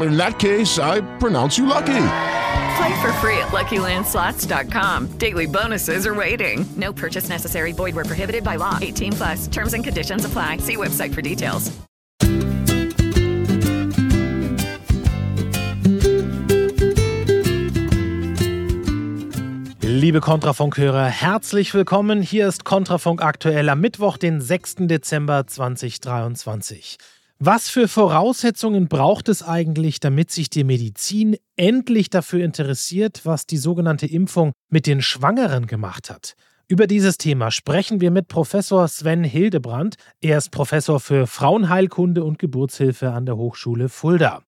In that case, I pronounce you lucky. Play for free at LuckyLandSlots.com. Daily bonuses are waiting. No purchase necessary. Void where prohibited by law. 18 plus. Terms and conditions apply. See website for details. Liebe Kontrafunk-Hörer, herzlich willkommen. Hier ist Kontrafunk aktuell am Mittwoch, den 6. Dezember 2023. Was für Voraussetzungen braucht es eigentlich, damit sich die Medizin endlich dafür interessiert, was die sogenannte Impfung mit den Schwangeren gemacht hat? Über dieses Thema sprechen wir mit Professor Sven Hildebrand. Er ist Professor für Frauenheilkunde und Geburtshilfe an der Hochschule Fulda.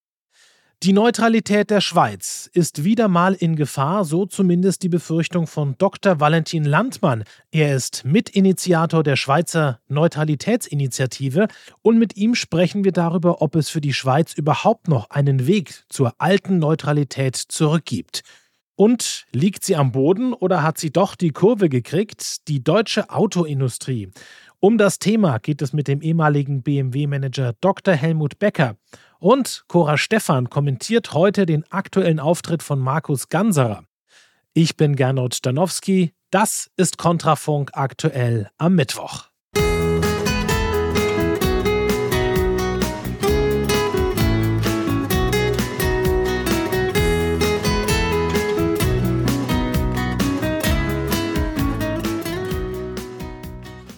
Die Neutralität der Schweiz ist wieder mal in Gefahr, so zumindest die Befürchtung von Dr. Valentin Landmann. Er ist Mitinitiator der Schweizer Neutralitätsinitiative und mit ihm sprechen wir darüber, ob es für die Schweiz überhaupt noch einen Weg zur alten Neutralität zurückgibt. Und liegt sie am Boden oder hat sie doch die Kurve gekriegt? Die deutsche Autoindustrie. Um das Thema geht es mit dem ehemaligen BMW-Manager Dr. Helmut Becker. Und Cora Stephan kommentiert heute den aktuellen Auftritt von Markus Ganserer. Ich bin Gernot Stanowski. Das ist Kontrafunk aktuell am Mittwoch.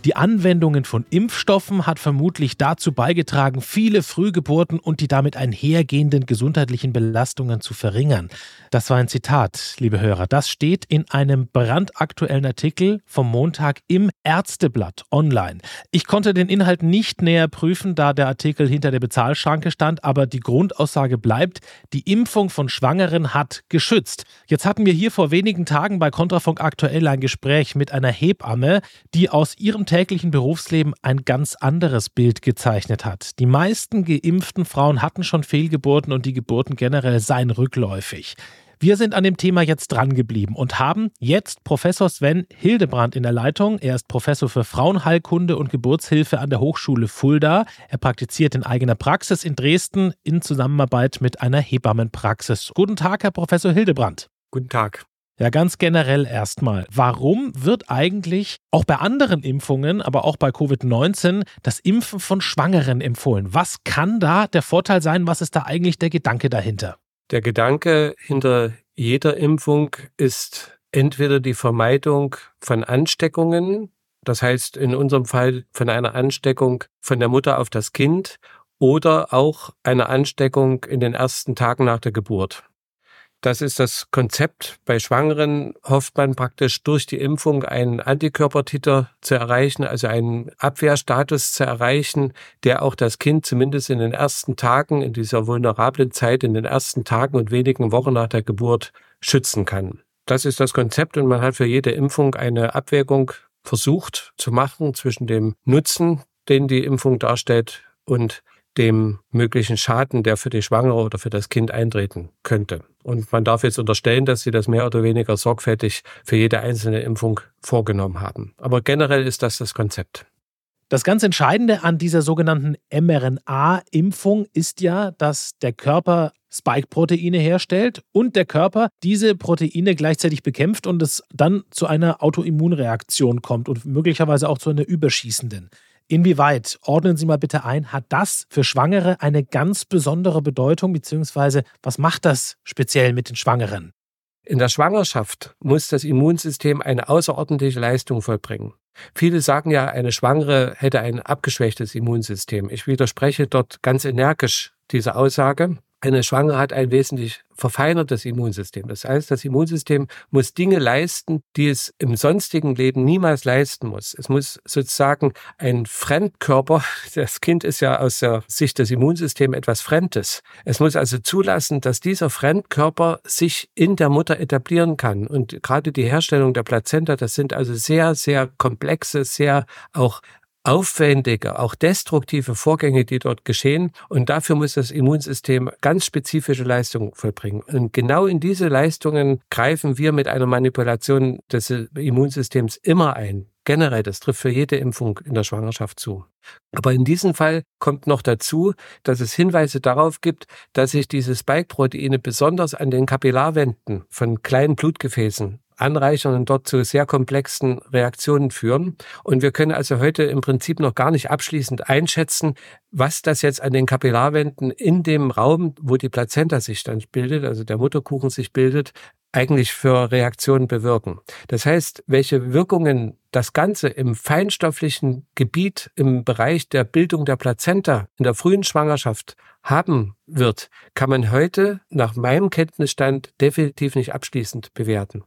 Die Anwendungen von Impfstoffen hat vermutlich dazu beigetragen, viele Frühgeburten und die damit einhergehenden gesundheitlichen Belastungen zu verringern. Das war ein Zitat, liebe Hörer. Das steht in einem brandaktuellen Artikel vom Montag im Ärzteblatt online. Ich konnte den Inhalt nicht näher prüfen, da der Artikel hinter der Bezahlschranke stand, aber die Grundaussage bleibt, die Impfung von Schwangeren hat geschützt. Jetzt hatten wir hier vor wenigen Tagen bei Kontrafunk aktuell ein Gespräch mit einer Hebamme, die aus ihrem täglichen Berufsleben ein ganz anderes Bild gezeichnet hat. Die meisten geimpften Frauen hatten schon Fehlgeburten und die Geburten generell seien rückläufig. Wir sind an dem Thema jetzt dran geblieben und haben jetzt Professor Sven Hildebrand in der Leitung. Er ist Professor für Frauenheilkunde und Geburtshilfe an der Hochschule Fulda. Er praktiziert in eigener Praxis in Dresden in Zusammenarbeit mit einer Hebammenpraxis. Guten Tag, Herr Professor Hildebrand. Guten Tag. Ja, ganz generell erstmal. Warum wird eigentlich auch bei anderen Impfungen, aber auch bei Covid-19, das Impfen von Schwangeren empfohlen? Was kann da der Vorteil sein? Was ist da eigentlich der Gedanke dahinter? Der Gedanke hinter jeder Impfung ist entweder die Vermeidung von Ansteckungen, das heißt in unserem Fall von einer Ansteckung von der Mutter auf das Kind oder auch eine Ansteckung in den ersten Tagen nach der Geburt. Das ist das Konzept. Bei Schwangeren hofft man praktisch durch die Impfung einen Antikörpertiter zu erreichen, also einen Abwehrstatus zu erreichen, der auch das Kind zumindest in den ersten Tagen, in dieser vulnerablen Zeit, in den ersten Tagen und wenigen Wochen nach der Geburt schützen kann. Das ist das Konzept und man hat für jede Impfung eine Abwägung versucht zu machen zwischen dem Nutzen, den die Impfung darstellt und dem möglichen Schaden, der für die Schwangere oder für das Kind eintreten könnte. Und man darf jetzt unterstellen, dass sie das mehr oder weniger sorgfältig für jede einzelne Impfung vorgenommen haben. Aber generell ist das das Konzept. Das ganz Entscheidende an dieser sogenannten mRNA-Impfung ist ja, dass der Körper Spike-Proteine herstellt und der Körper diese Proteine gleichzeitig bekämpft und es dann zu einer Autoimmunreaktion kommt und möglicherweise auch zu einer überschießenden. Inwieweit, ordnen Sie mal bitte ein, hat das für Schwangere eine ganz besondere Bedeutung, beziehungsweise was macht das speziell mit den Schwangeren? In der Schwangerschaft muss das Immunsystem eine außerordentliche Leistung vollbringen. Viele sagen ja, eine Schwangere hätte ein abgeschwächtes Immunsystem. Ich widerspreche dort ganz energisch dieser Aussage. Eine Schwangere hat ein wesentlich verfeinertes Immunsystem. Das heißt, das Immunsystem muss Dinge leisten, die es im sonstigen Leben niemals leisten muss. Es muss sozusagen ein Fremdkörper, das Kind ist ja aus der Sicht des Immunsystems etwas Fremdes. Es muss also zulassen, dass dieser Fremdkörper sich in der Mutter etablieren kann. Und gerade die Herstellung der Plazenta, das sind also sehr, sehr komplexe, sehr auch aufwendige, auch destruktive Vorgänge, die dort geschehen. Und dafür muss das Immunsystem ganz spezifische Leistungen vollbringen. Und genau in diese Leistungen greifen wir mit einer Manipulation des Immunsystems immer ein. Generell, das trifft für jede Impfung in der Schwangerschaft zu. Aber in diesem Fall kommt noch dazu, dass es Hinweise darauf gibt, dass sich diese Spike-Proteine besonders an den Kapillarwänden von kleinen Blutgefäßen anreichern und dort zu sehr komplexen Reaktionen führen. Und wir können also heute im Prinzip noch gar nicht abschließend einschätzen, was das jetzt an den Kapillarwänden in dem Raum, wo die Plazenta sich dann bildet, also der Mutterkuchen sich bildet, eigentlich für Reaktionen bewirken. Das heißt, welche Wirkungen das Ganze im feinstofflichen Gebiet im Bereich der Bildung der Plazenta in der frühen Schwangerschaft haben wird, kann man heute nach meinem Kenntnisstand definitiv nicht abschließend bewerten.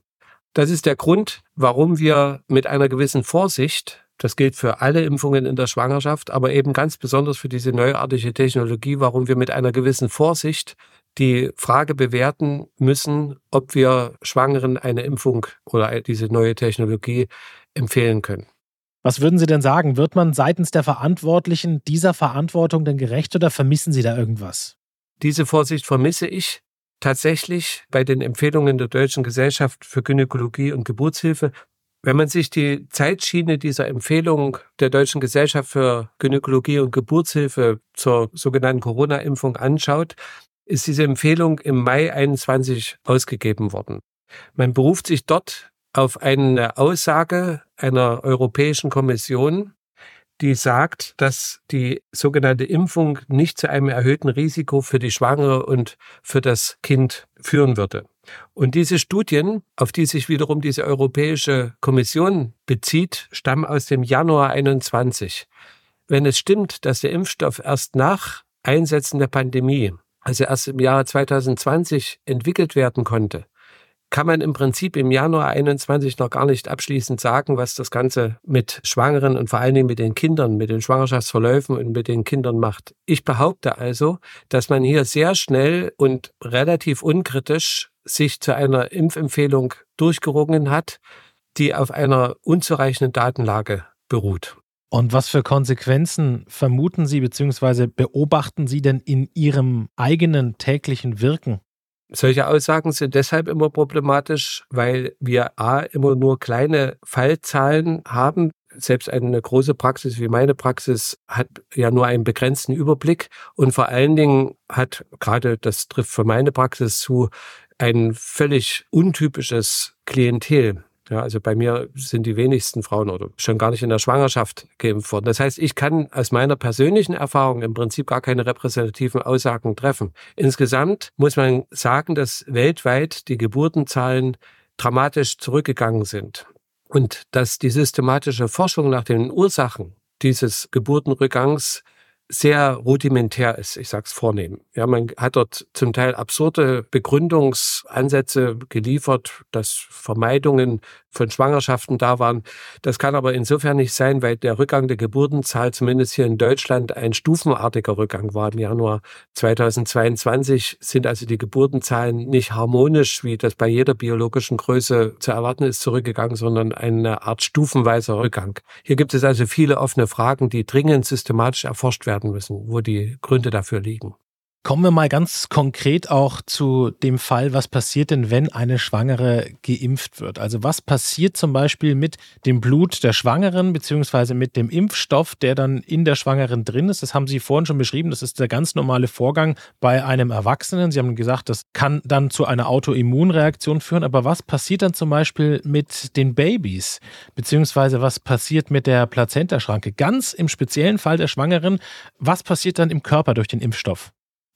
Das ist der Grund, warum wir mit einer gewissen Vorsicht, das gilt für alle Impfungen in der Schwangerschaft, aber eben ganz besonders für diese neuartige Technologie, warum wir mit einer gewissen Vorsicht die Frage bewerten müssen, ob wir Schwangeren eine Impfung oder diese neue Technologie empfehlen können. Was würden Sie denn sagen? Wird man seitens der Verantwortlichen dieser Verantwortung denn gerecht oder vermissen Sie da irgendwas? Diese Vorsicht vermisse ich tatsächlich bei den Empfehlungen der Deutschen Gesellschaft für Gynäkologie und Geburtshilfe, wenn man sich die Zeitschiene dieser Empfehlung der Deutschen Gesellschaft für Gynäkologie und Geburtshilfe zur sogenannten Corona-Impfung anschaut, ist diese Empfehlung im Mai 21 ausgegeben worden. Man beruft sich dort auf eine Aussage einer Europäischen Kommission, die sagt, dass die sogenannte Impfung nicht zu einem erhöhten Risiko für die Schwangere und für das Kind führen würde. Und diese Studien, auf die sich wiederum diese Europäische Kommission bezieht, stammen aus dem Januar 21. Wenn es stimmt, dass der Impfstoff erst nach Einsetzen der Pandemie, also erst im Jahre 2020 entwickelt werden konnte, kann man im Prinzip im Januar 21 noch gar nicht abschließend sagen, was das Ganze mit Schwangeren und vor allen Dingen mit den Kindern, mit den Schwangerschaftsverläufen und mit den Kindern macht. Ich behaupte also, dass man hier sehr schnell und relativ unkritisch sich zu einer Impfempfehlung durchgerungen hat, die auf einer unzureichenden Datenlage beruht. Und was für Konsequenzen vermuten Sie bzw. beobachten Sie denn in Ihrem eigenen täglichen Wirken? Solche Aussagen sind deshalb immer problematisch, weil wir A immer nur kleine Fallzahlen haben. Selbst eine große Praxis wie meine Praxis hat ja nur einen begrenzten Überblick und vor allen Dingen hat gerade, das trifft für meine Praxis zu, ein völlig untypisches Klientel. Ja, also bei mir sind die wenigsten Frauen oder schon gar nicht in der Schwangerschaft geimpft worden. Das heißt, ich kann aus meiner persönlichen Erfahrung im Prinzip gar keine repräsentativen Aussagen treffen. Insgesamt muss man sagen, dass weltweit die Geburtenzahlen dramatisch zurückgegangen sind und dass die systematische Forschung nach den Ursachen dieses Geburtenrückgangs sehr rudimentär ist, ich sag's vornehm. Ja, man hat dort zum Teil absurde Begründungsansätze geliefert, dass Vermeidungen von Schwangerschaften da waren. Das kann aber insofern nicht sein, weil der Rückgang der Geburtenzahl zumindest hier in Deutschland ein stufenartiger Rückgang war. Im Januar 2022 sind also die Geburtenzahlen nicht harmonisch, wie das bei jeder biologischen Größe zu erwarten ist, zurückgegangen, sondern eine Art stufenweiser Rückgang. Hier gibt es also viele offene Fragen, die dringend systematisch erforscht werden müssen, wo die Gründe dafür liegen. Kommen wir mal ganz konkret auch zu dem Fall, was passiert denn, wenn eine Schwangere geimpft wird? Also was passiert zum Beispiel mit dem Blut der Schwangeren beziehungsweise mit dem Impfstoff, der dann in der Schwangeren drin ist? Das haben Sie vorhin schon beschrieben. Das ist der ganz normale Vorgang bei einem Erwachsenen. Sie haben gesagt, das kann dann zu einer Autoimmunreaktion führen. Aber was passiert dann zum Beispiel mit den Babys? Beziehungsweise was passiert mit der Plazentaschranke? Ganz im speziellen Fall der Schwangeren, was passiert dann im Körper durch den Impfstoff?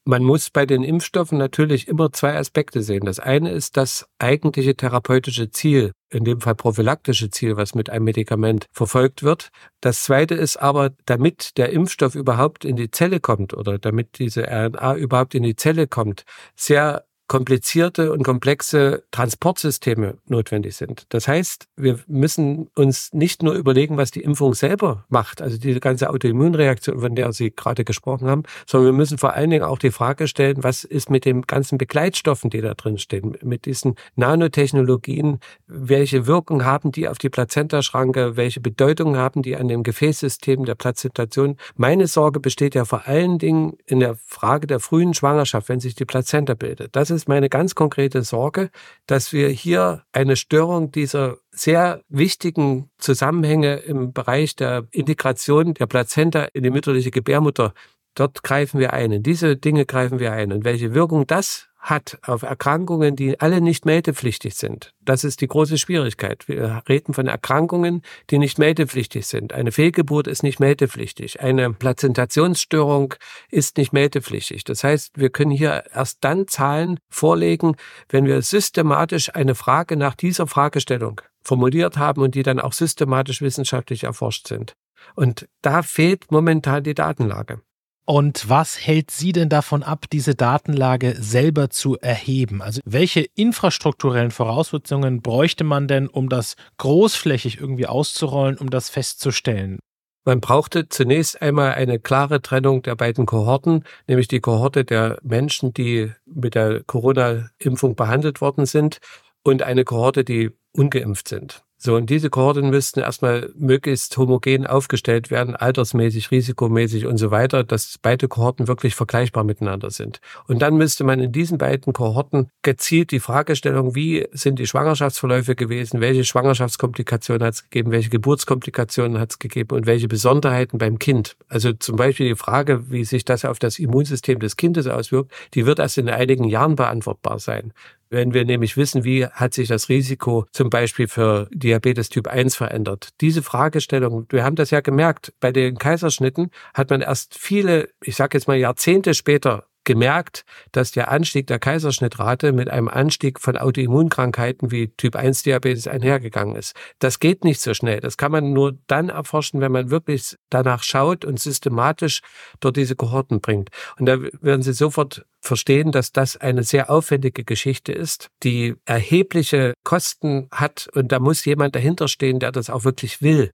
Man muss bei den Impfstoffen natürlich immer zwei Aspekte sehen. Das eine ist das eigentliche therapeutische Ziel, in dem Fall prophylaktische Ziel, was mit einem Medikament verfolgt wird. Das zweite ist aber, damit der Impfstoff überhaupt in die Zelle kommt oder damit diese RNA überhaupt in die Zelle kommt, sehr komplizierte und komplexe Transportsysteme notwendig sind. Das heißt, wir müssen uns nicht nur überlegen, was die Impfung selber macht, also diese ganze Autoimmunreaktion, von der Sie gerade gesprochen haben, sondern wir müssen vor allen Dingen auch die Frage stellen, was ist mit den ganzen Begleitstoffen, die da drin stehen, mit diesen Nanotechnologien, welche Wirkung haben die auf die Plazentaschranke, welche Bedeutung haben die an dem Gefäßsystem der Plazentation. Meine Sorge besteht ja vor allen Dingen in der Frage der frühen Schwangerschaft, wenn sich die Plazenta bildet. Das ist ist meine ganz konkrete Sorge, dass wir hier eine Störung dieser sehr wichtigen Zusammenhänge im Bereich der Integration der Plazenta in die mütterliche Gebärmutter, dort greifen wir ein. In diese Dinge greifen wir ein. Und welche Wirkung das hat auf Erkrankungen, die alle nicht meldepflichtig sind. Das ist die große Schwierigkeit. Wir reden von Erkrankungen, die nicht meldepflichtig sind. Eine Fehlgeburt ist nicht meldepflichtig. Eine Plazentationsstörung ist nicht meldepflichtig. Das heißt, wir können hier erst dann Zahlen vorlegen, wenn wir systematisch eine Frage nach dieser Fragestellung formuliert haben und die dann auch systematisch wissenschaftlich erforscht sind. Und da fehlt momentan die Datenlage. Und was hält Sie denn davon ab, diese Datenlage selber zu erheben? Also welche infrastrukturellen Voraussetzungen bräuchte man denn, um das großflächig irgendwie auszurollen, um das festzustellen? Man brauchte zunächst einmal eine klare Trennung der beiden Kohorten, nämlich die Kohorte der Menschen, die mit der Corona-Impfung behandelt worden sind und eine Kohorte, die ungeimpft sind. So, und diese Kohorten müssten erstmal möglichst homogen aufgestellt werden, altersmäßig, risikomäßig und so weiter, dass beide Kohorten wirklich vergleichbar miteinander sind. Und dann müsste man in diesen beiden Kohorten gezielt die Fragestellung, wie sind die Schwangerschaftsverläufe gewesen, welche Schwangerschaftskomplikationen hat es gegeben, welche Geburtskomplikationen hat es gegeben und welche Besonderheiten beim Kind. Also zum Beispiel die Frage, wie sich das auf das Immunsystem des Kindes auswirkt, die wird erst in einigen Jahren beantwortbar sein. Wenn wir nämlich wissen, wie hat sich das Risiko zum Beispiel für Diabetes Typ 1 verändert. Diese Fragestellung, wir haben das ja gemerkt, bei den Kaiserschnitten hat man erst viele, ich sage jetzt mal Jahrzehnte später gemerkt, dass der Anstieg der Kaiserschnittrate mit einem Anstieg von Autoimmunkrankheiten wie Typ 1 Diabetes einhergegangen ist. Das geht nicht so schnell. Das kann man nur dann erforschen, wenn man wirklich danach schaut und systematisch dort diese Kohorten bringt. Und da werden Sie sofort verstehen, dass das eine sehr aufwendige Geschichte ist, die erhebliche Kosten hat und da muss jemand dahinter stehen, der das auch wirklich will.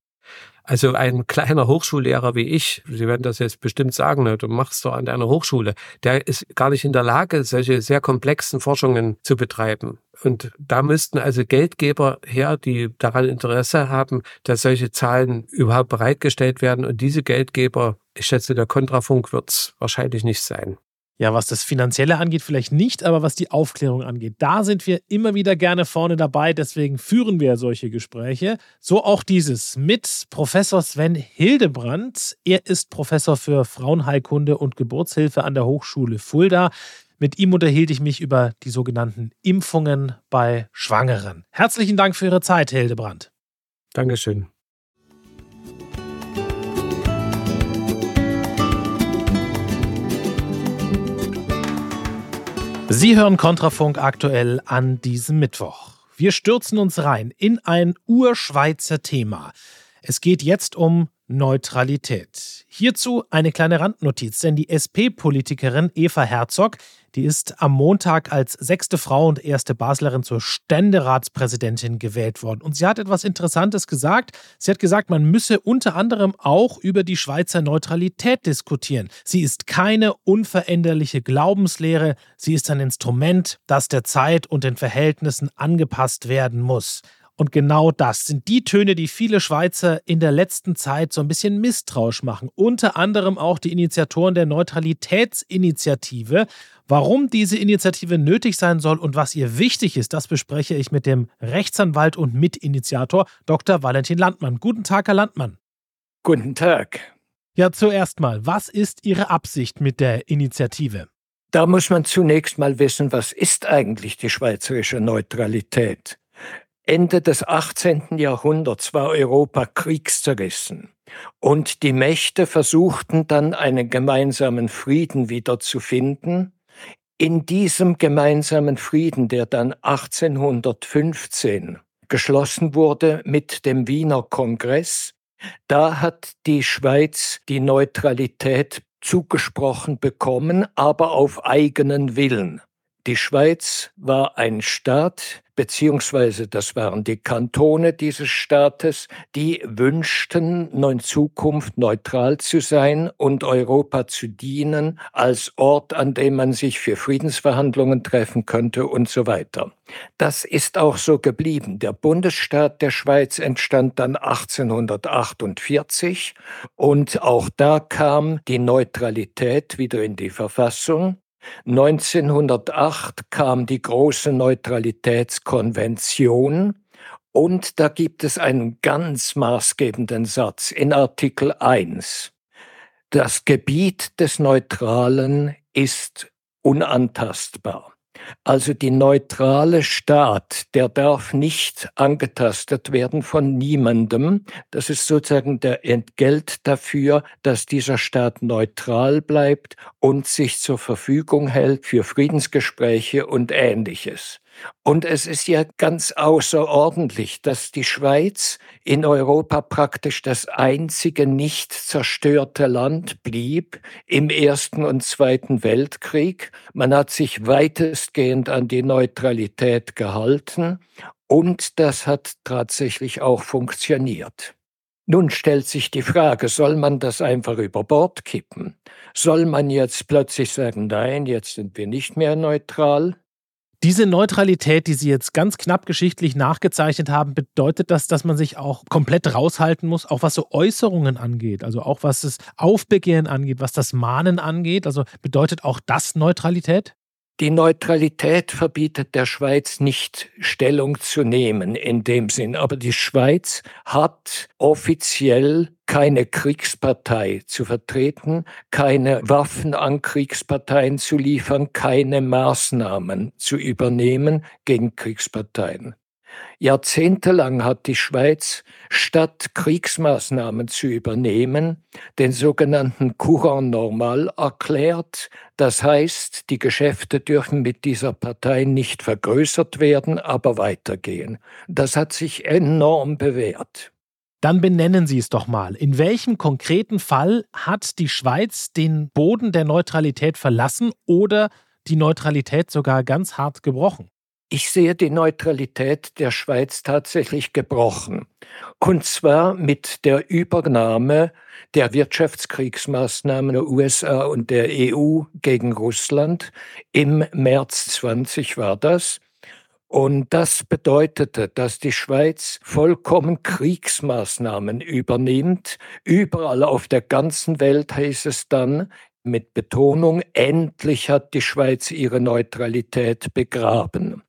Also ein kleiner Hochschullehrer wie ich, Sie werden das jetzt bestimmt sagen, ne, du machst doch an deiner Hochschule, der ist gar nicht in der Lage, solche sehr komplexen Forschungen zu betreiben. Und da müssten also Geldgeber her, die daran Interesse haben, dass solche Zahlen überhaupt bereitgestellt werden. Und diese Geldgeber, ich schätze, der Kontrafunk wird es wahrscheinlich nicht sein. Ja, was das Finanzielle angeht, vielleicht nicht, aber was die Aufklärung angeht, da sind wir immer wieder gerne vorne dabei. Deswegen führen wir solche Gespräche. So auch dieses mit Professor Sven Hildebrand. Er ist Professor für Frauenheilkunde und Geburtshilfe an der Hochschule Fulda. Mit ihm unterhielt ich mich über die sogenannten Impfungen bei Schwangeren. Herzlichen Dank für Ihre Zeit, Hildebrand. Dankeschön. Sie hören Kontrafunk aktuell an diesem Mittwoch. Wir stürzen uns rein in ein Urschweizer Thema. Es geht jetzt um Neutralität. Hierzu eine kleine Randnotiz, denn die SP-Politikerin Eva Herzog die ist am Montag als sechste Frau und erste Baslerin zur Ständeratspräsidentin gewählt worden. Und sie hat etwas Interessantes gesagt. Sie hat gesagt, man müsse unter anderem auch über die Schweizer Neutralität diskutieren. Sie ist keine unveränderliche Glaubenslehre. Sie ist ein Instrument, das der Zeit und den Verhältnissen angepasst werden muss. Und genau das sind die Töne, die viele Schweizer in der letzten Zeit so ein bisschen misstrauisch machen. Unter anderem auch die Initiatoren der Neutralitätsinitiative. Warum diese Initiative nötig sein soll und was ihr wichtig ist, das bespreche ich mit dem Rechtsanwalt und Mitinitiator Dr. Valentin Landmann. Guten Tag, Herr Landmann. Guten Tag. Ja, zuerst mal, was ist Ihre Absicht mit der Initiative? Da muss man zunächst mal wissen, was ist eigentlich die schweizerische Neutralität? Ende des 18. Jahrhunderts war Europa kriegszerrissen. Und die Mächte versuchten dann einen gemeinsamen Frieden wiederzufinden. In diesem gemeinsamen Frieden, der dann 1815 geschlossen wurde mit dem Wiener Kongress, da hat die Schweiz die Neutralität zugesprochen bekommen, aber auf eigenen Willen. Die Schweiz war ein Staat, beziehungsweise das waren die Kantone dieses Staates, die wünschten, in Zukunft neutral zu sein und Europa zu dienen als Ort, an dem man sich für Friedensverhandlungen treffen könnte und so weiter. Das ist auch so geblieben. Der Bundesstaat der Schweiz entstand dann 1848 und auch da kam die Neutralität wieder in die Verfassung. 1908 kam die große Neutralitätskonvention und da gibt es einen ganz maßgebenden Satz in Artikel 1. Das Gebiet des Neutralen ist unantastbar. Also die neutrale Staat, der darf nicht angetastet werden von niemandem. Das ist sozusagen der Entgelt dafür, dass dieser Staat neutral bleibt und sich zur Verfügung hält für Friedensgespräche und ähnliches. Und es ist ja ganz außerordentlich, dass die Schweiz in Europa praktisch das einzige nicht zerstörte Land blieb im Ersten und Zweiten Weltkrieg. Man hat sich weitestgehend an die Neutralität gehalten und das hat tatsächlich auch funktioniert. Nun stellt sich die Frage, soll man das einfach über Bord kippen? Soll man jetzt plötzlich sagen, nein, jetzt sind wir nicht mehr neutral? Diese Neutralität, die Sie jetzt ganz knapp geschichtlich nachgezeichnet haben, bedeutet das, dass man sich auch komplett raushalten muss, auch was so Äußerungen angeht, also auch was das Aufbegehren angeht, was das Mahnen angeht? Also bedeutet auch das Neutralität? Die Neutralität verbietet der Schweiz nicht Stellung zu nehmen in dem Sinn, aber die Schweiz hat offiziell keine Kriegspartei zu vertreten, keine Waffen an Kriegsparteien zu liefern, keine Maßnahmen zu übernehmen gegen Kriegsparteien. Jahrzehntelang hat die Schweiz, statt Kriegsmaßnahmen zu übernehmen, den sogenannten Courant normal erklärt. Das heißt, die Geschäfte dürfen mit dieser Partei nicht vergrößert werden, aber weitergehen. Das hat sich enorm bewährt. Dann benennen Sie es doch mal. In welchem konkreten Fall hat die Schweiz den Boden der Neutralität verlassen oder die Neutralität sogar ganz hart gebrochen? Ich sehe die Neutralität der Schweiz tatsächlich gebrochen. Und zwar mit der Übernahme der Wirtschaftskriegsmaßnahmen der USA und der EU gegen Russland. Im März 20 war das. Und das bedeutete, dass die Schweiz vollkommen Kriegsmaßnahmen übernimmt. Überall auf der ganzen Welt heißt es dann, mit Betonung, endlich hat die Schweiz ihre Neutralität begraben.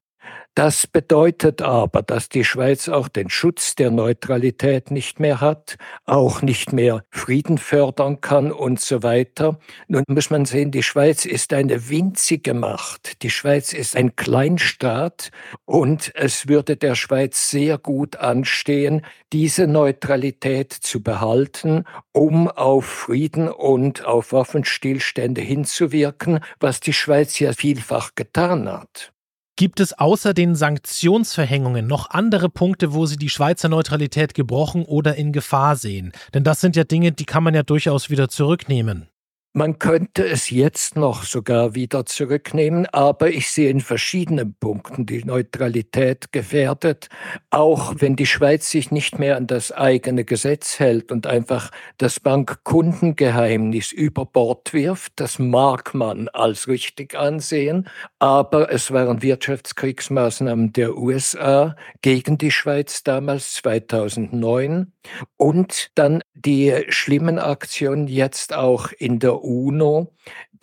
Das bedeutet aber, dass die Schweiz auch den Schutz der Neutralität nicht mehr hat, auch nicht mehr Frieden fördern kann und so weiter. Nun muss man sehen, die Schweiz ist eine winzige Macht. Die Schweiz ist ein Kleinstaat und es würde der Schweiz sehr gut anstehen, diese Neutralität zu behalten, um auf Frieden und auf Waffenstillstände hinzuwirken, was die Schweiz ja vielfach getan hat. Gibt es außer den Sanktionsverhängungen noch andere Punkte, wo Sie die Schweizer Neutralität gebrochen oder in Gefahr sehen? Denn das sind ja Dinge, die kann man ja durchaus wieder zurücknehmen. Man könnte es jetzt noch sogar wieder zurücknehmen, aber ich sehe in verschiedenen Punkten die Neutralität gefährdet, auch wenn die Schweiz sich nicht mehr an das eigene Gesetz hält und einfach das Bankkundengeheimnis über Bord wirft. Das mag man als richtig ansehen, aber es waren Wirtschaftskriegsmaßnahmen der USA gegen die Schweiz damals 2009 und dann die schlimmen Aktionen jetzt auch in der UNO,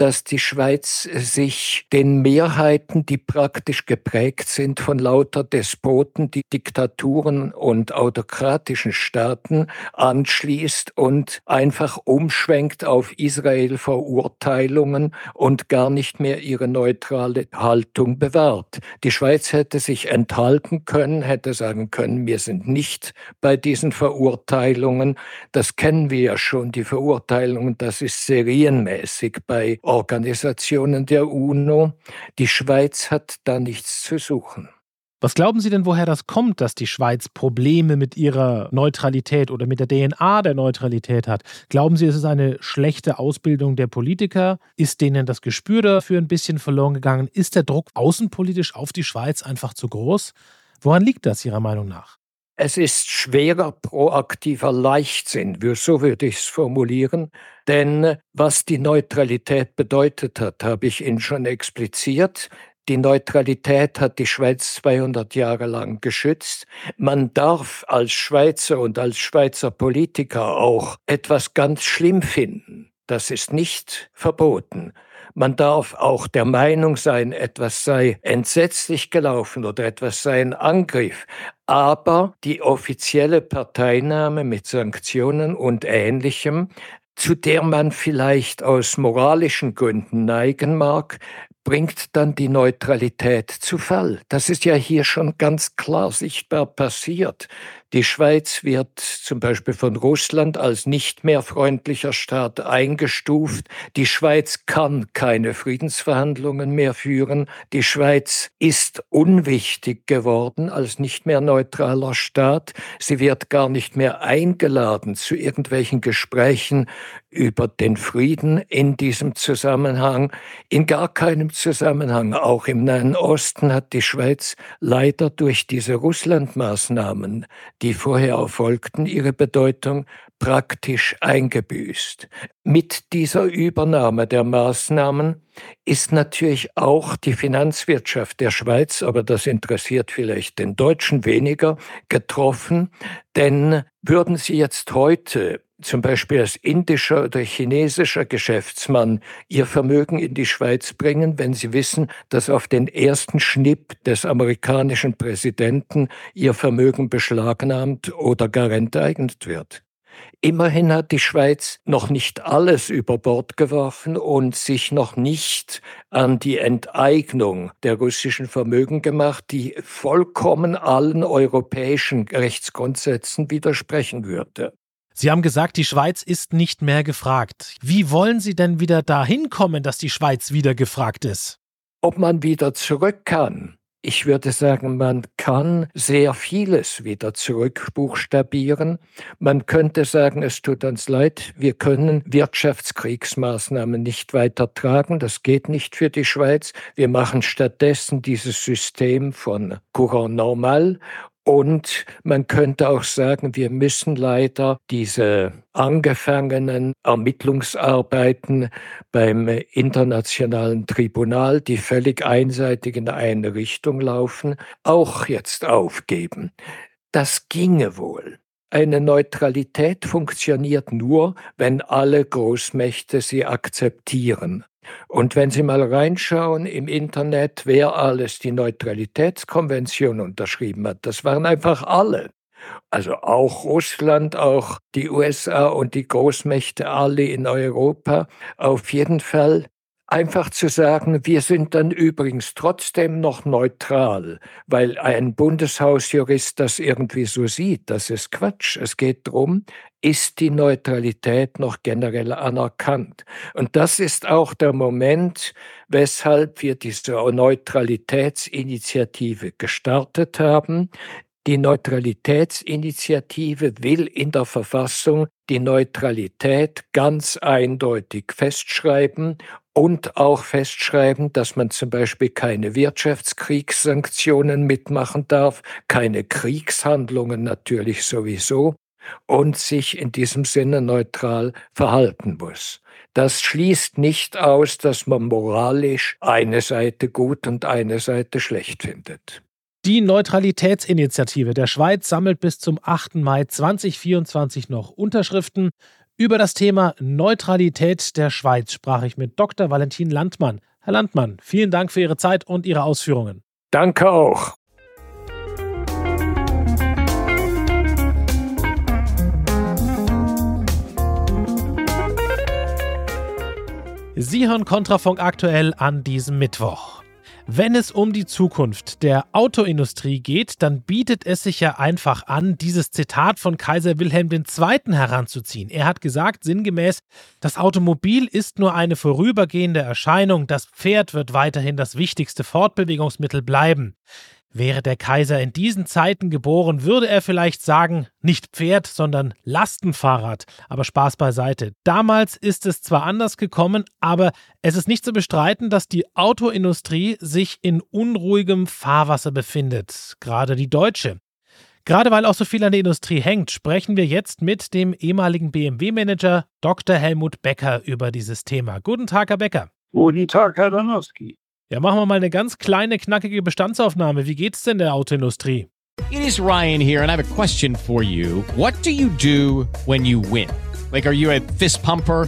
dass die Schweiz sich den Mehrheiten, die praktisch geprägt sind von lauter Despoten, die Diktaturen und autokratischen Staaten, anschließt und einfach umschwenkt auf Israel-Verurteilungen und gar nicht mehr ihre neutrale Haltung bewahrt. Die Schweiz hätte sich enthalten können, hätte sagen können, wir sind nicht bei diesen Verurteilungen. Das kennen wir ja schon, die Verurteilungen, das ist serienmäßig bei Organisationen der UNO. Die Schweiz hat da nichts zu suchen. Was glauben Sie denn, woher das kommt, dass die Schweiz Probleme mit ihrer Neutralität oder mit der DNA der Neutralität hat? Glauben Sie, es ist eine schlechte Ausbildung der Politiker? Ist denen das Gespür dafür ein bisschen verloren gegangen? Ist der Druck außenpolitisch auf die Schweiz einfach zu groß? Woran liegt das Ihrer Meinung nach? Es ist schwerer proaktiver Leichtsinn, so würde ich es formulieren. Denn was die Neutralität bedeutet hat, habe ich Ihnen schon expliziert. Die Neutralität hat die Schweiz 200 Jahre lang geschützt. Man darf als Schweizer und als Schweizer Politiker auch etwas ganz schlimm finden. Das ist nicht verboten. Man darf auch der Meinung sein, etwas sei entsetzlich gelaufen oder etwas sei ein Angriff. Aber die offizielle Parteinahme mit Sanktionen und Ähnlichem zu der man vielleicht aus moralischen Gründen neigen mag, bringt dann die Neutralität zu Fall. Das ist ja hier schon ganz klar sichtbar passiert. Die Schweiz wird zum Beispiel von Russland als nicht mehr freundlicher Staat eingestuft. Die Schweiz kann keine Friedensverhandlungen mehr führen. Die Schweiz ist unwichtig geworden als nicht mehr neutraler Staat. Sie wird gar nicht mehr eingeladen zu irgendwelchen Gesprächen über den Frieden in diesem Zusammenhang. In gar keinem Zusammenhang. Auch im Nahen Osten hat die Schweiz leider durch diese Russlandmaßnahmen die vorher erfolgten, ihre Bedeutung praktisch eingebüßt. Mit dieser Übernahme der Maßnahmen ist natürlich auch die Finanzwirtschaft der Schweiz, aber das interessiert vielleicht den Deutschen weniger, getroffen, denn würden Sie jetzt heute zum Beispiel als indischer oder chinesischer Geschäftsmann ihr Vermögen in die Schweiz bringen, wenn sie wissen, dass auf den ersten Schnipp des amerikanischen Präsidenten ihr Vermögen beschlagnahmt oder gar enteignet wird. Immerhin hat die Schweiz noch nicht alles über Bord geworfen und sich noch nicht an die Enteignung der russischen Vermögen gemacht, die vollkommen allen europäischen Rechtsgrundsätzen widersprechen würde. Sie haben gesagt, die Schweiz ist nicht mehr gefragt. Wie wollen Sie denn wieder dahin kommen, dass die Schweiz wieder gefragt ist? Ob man wieder zurück kann. Ich würde sagen, man kann sehr vieles wieder zurückbuchstabieren. Man könnte sagen, es tut uns leid, wir können Wirtschaftskriegsmaßnahmen nicht weiter tragen. Das geht nicht für die Schweiz. Wir machen stattdessen dieses System von Courant normal und man könnte auch sagen, wir müssen leider diese angefangenen Ermittlungsarbeiten beim Internationalen Tribunal, die völlig einseitig in eine Richtung laufen, auch jetzt aufgeben. Das ginge wohl. Eine Neutralität funktioniert nur, wenn alle Großmächte sie akzeptieren. Und wenn Sie mal reinschauen im Internet, wer alles die Neutralitätskonvention unterschrieben hat, das waren einfach alle. Also auch Russland, auch die USA und die Großmächte alle in Europa. Auf jeden Fall einfach zu sagen, wir sind dann übrigens trotzdem noch neutral, weil ein Bundeshausjurist das irgendwie so sieht. Das ist Quatsch. Es geht darum, ist die Neutralität noch generell anerkannt? Und das ist auch der Moment, weshalb wir diese Neutralitätsinitiative gestartet haben. Die Neutralitätsinitiative will in der Verfassung die Neutralität ganz eindeutig festschreiben und auch festschreiben, dass man zum Beispiel keine Wirtschaftskriegssanktionen mitmachen darf, keine Kriegshandlungen natürlich sowieso und sich in diesem Sinne neutral verhalten muss. Das schließt nicht aus, dass man moralisch eine Seite gut und eine Seite schlecht findet. Die Neutralitätsinitiative der Schweiz sammelt bis zum 8. Mai 2024 noch Unterschriften. Über das Thema Neutralität der Schweiz sprach ich mit Dr. Valentin Landmann. Herr Landmann, vielen Dank für Ihre Zeit und Ihre Ausführungen. Danke auch. Sie hören Kontrafunk aktuell an diesem Mittwoch. Wenn es um die Zukunft der Autoindustrie geht, dann bietet es sich ja einfach an, dieses Zitat von Kaiser Wilhelm II. heranzuziehen. Er hat gesagt, sinngemäß, das Automobil ist nur eine vorübergehende Erscheinung, das Pferd wird weiterhin das wichtigste Fortbewegungsmittel bleiben. Wäre der Kaiser in diesen Zeiten geboren, würde er vielleicht sagen, nicht Pferd, sondern Lastenfahrrad. Aber Spaß beiseite. Damals ist es zwar anders gekommen, aber es ist nicht zu bestreiten, dass die Autoindustrie sich in unruhigem Fahrwasser befindet. Gerade die deutsche. Gerade weil auch so viel an der Industrie hängt, sprechen wir jetzt mit dem ehemaligen BMW-Manager Dr. Helmut Becker über dieses Thema. Guten Tag, Herr Becker. Guten Tag, Herr Danowski. Ja, machen wir mal eine ganz kleine, knackige Bestandsaufnahme. Wie geht's denn der Autoindustrie? It is Ryan here, and I have a question for you. What do you do when you win? Like, are you a fist pumper?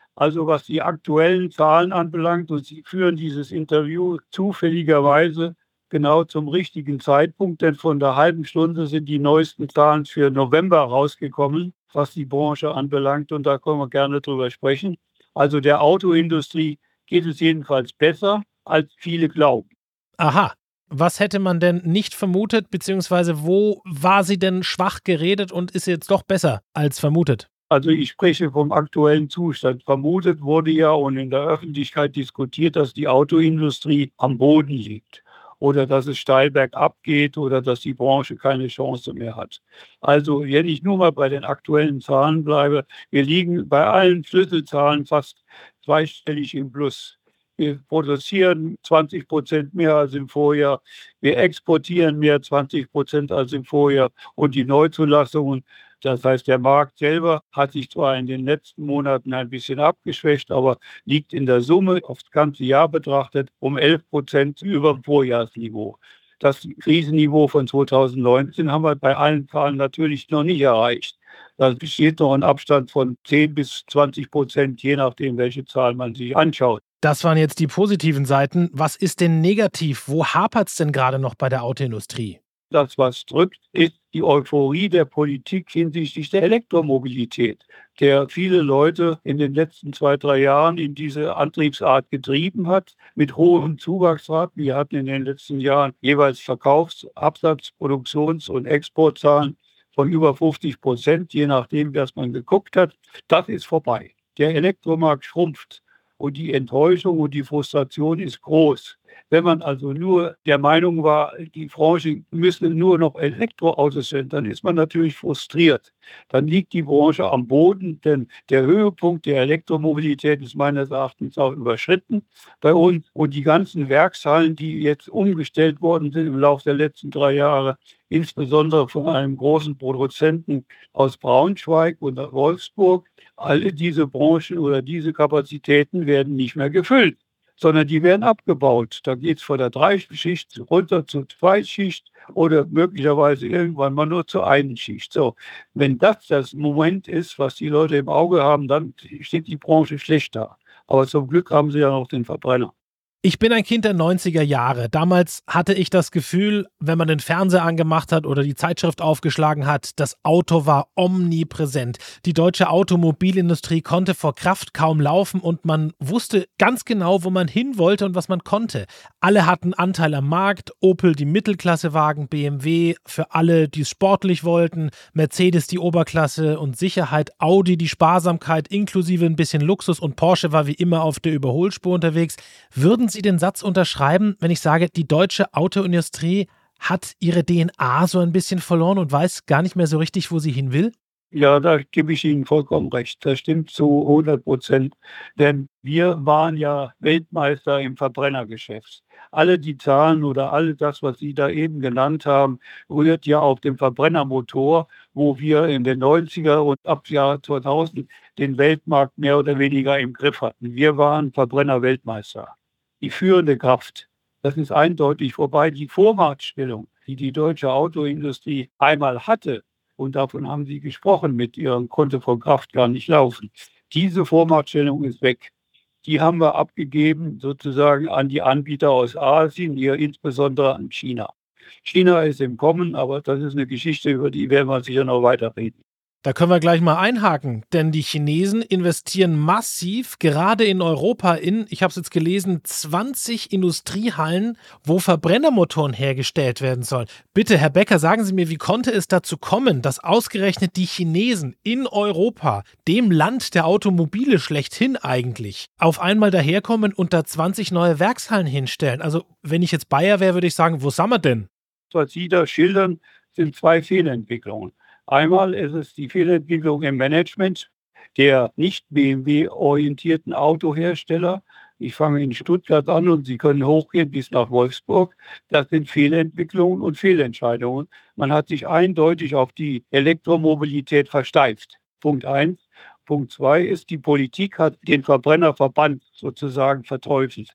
Also was die aktuellen Zahlen anbelangt, und Sie führen dieses Interview zufälligerweise genau zum richtigen Zeitpunkt, denn von der halben Stunde sind die neuesten Zahlen für November rausgekommen, was die Branche anbelangt, und da können wir gerne drüber sprechen. Also der Autoindustrie geht es jedenfalls besser, als viele glauben. Aha. Was hätte man denn nicht vermutet, beziehungsweise wo war sie denn schwach geredet und ist jetzt doch besser als vermutet? Also ich spreche vom aktuellen Zustand. Vermutet wurde ja und in der Öffentlichkeit diskutiert, dass die Autoindustrie am Boden liegt oder dass es steil bergab geht oder dass die Branche keine Chance mehr hat. Also wenn ich nur mal bei den aktuellen Zahlen bleibe, wir liegen bei allen Schlüsselzahlen fast zweistellig im Plus. Wir produzieren 20 Prozent mehr als im Vorjahr. Wir exportieren mehr 20 Prozent als im Vorjahr. Und die Neuzulassungen das heißt, der Markt selber hat sich zwar in den letzten Monaten ein bisschen abgeschwächt, aber liegt in der Summe aufs ganze Jahr betrachtet um 11 Prozent über dem Vorjahrsniveau. Das Krisenniveau von 2019 haben wir bei allen Zahlen natürlich noch nicht erreicht. Da besteht noch ein Abstand von 10 bis 20 Prozent, je nachdem, welche Zahl man sich anschaut. Das waren jetzt die positiven Seiten. Was ist denn negativ? Wo hapert es denn gerade noch bei der Autoindustrie? Das, was drückt, ist die Euphorie der Politik hinsichtlich der Elektromobilität, der viele Leute in den letzten zwei, drei Jahren in diese Antriebsart getrieben hat, mit hohem Zuwachsraten. Wir hatten in den letzten Jahren jeweils Verkaufs-, Absatz-, Produktions- und Exportzahlen von über 50 Prozent, je nachdem, was man geguckt hat. Das ist vorbei. Der Elektromarkt schrumpft und die Enttäuschung und die Frustration ist groß. Wenn man also nur der Meinung war, die Branche müsste nur noch Elektroautos sind, dann ist man natürlich frustriert. Dann liegt die Branche am Boden, denn der Höhepunkt der Elektromobilität ist meines Erachtens auch überschritten bei uns. Und die ganzen Werkshallen, die jetzt umgestellt worden sind im Laufe der letzten drei Jahre, insbesondere von einem großen Produzenten aus Braunschweig und Wolfsburg, alle diese Branchen oder diese Kapazitäten werden nicht mehr gefüllt sondern die werden abgebaut. Da geht es von der Dreischicht runter zur Zweischicht oder möglicherweise irgendwann mal nur zur einen Schicht. So, wenn das das Moment ist, was die Leute im Auge haben, dann steht die Branche schlecht da. Aber zum Glück haben sie ja noch den Verbrenner. Ich bin ein Kind der 90er Jahre. Damals hatte ich das Gefühl, wenn man den Fernseher angemacht hat oder die Zeitschrift aufgeschlagen hat, das Auto war omnipräsent. Die deutsche Automobilindustrie konnte vor Kraft kaum laufen und man wusste ganz genau, wo man hin wollte und was man konnte. Alle hatten Anteil am Markt, Opel die Mittelklassewagen, BMW für alle, die es sportlich wollten, Mercedes die Oberklasse und Sicherheit, Audi die Sparsamkeit inklusive ein bisschen Luxus und Porsche war wie immer auf der Überholspur unterwegs. Würden Sie den Satz unterschreiben, wenn ich sage, die deutsche Autoindustrie hat ihre DNA so ein bisschen verloren und weiß gar nicht mehr so richtig, wo sie hin will? Ja, da gebe ich Ihnen vollkommen recht. Das stimmt zu 100 Prozent. Denn wir waren ja Weltmeister im Verbrennergeschäft. Alle die Zahlen oder all das, was Sie da eben genannt haben, rührt ja auf dem Verbrennermotor, wo wir in den 90er und ab Jahr 2000 den Weltmarkt mehr oder weniger im Griff hatten. Wir waren Verbrenner-Weltmeister. Die führende Kraft. Das ist eindeutig vorbei. Die Vormachtstellung, die die deutsche Autoindustrie einmal hatte, und davon haben Sie gesprochen, mit Ihrem Konto von Kraft gar nicht laufen. Diese Vormachtstellung ist weg. Die haben wir abgegeben sozusagen an die Anbieter aus Asien, hier insbesondere an China. China ist im Kommen, aber das ist eine Geschichte, über die werden wir sicher noch weiter reden. Da können wir gleich mal einhaken, denn die Chinesen investieren massiv, gerade in Europa, in, ich habe es jetzt gelesen, 20 Industriehallen, wo Verbrennermotoren hergestellt werden sollen. Bitte, Herr Becker, sagen Sie mir, wie konnte es dazu kommen, dass ausgerechnet die Chinesen in Europa, dem Land der Automobile schlechthin eigentlich, auf einmal daherkommen und da 20 neue Werkshallen hinstellen? Also, wenn ich jetzt Bayer wäre, würde ich sagen, wo sind wir denn? Was Sie da schildern, sind zwei Fehlentwicklungen. Einmal ist es die Fehlentwicklung im Management der nicht BMW-orientierten Autohersteller. Ich fange in Stuttgart an und Sie können hochgehen bis nach Wolfsburg. Das sind Fehlentwicklungen und Fehlentscheidungen. Man hat sich eindeutig auf die Elektromobilität versteift. Punkt eins. Punkt zwei ist, die Politik hat den Verbrennerverband sozusagen verteufelt.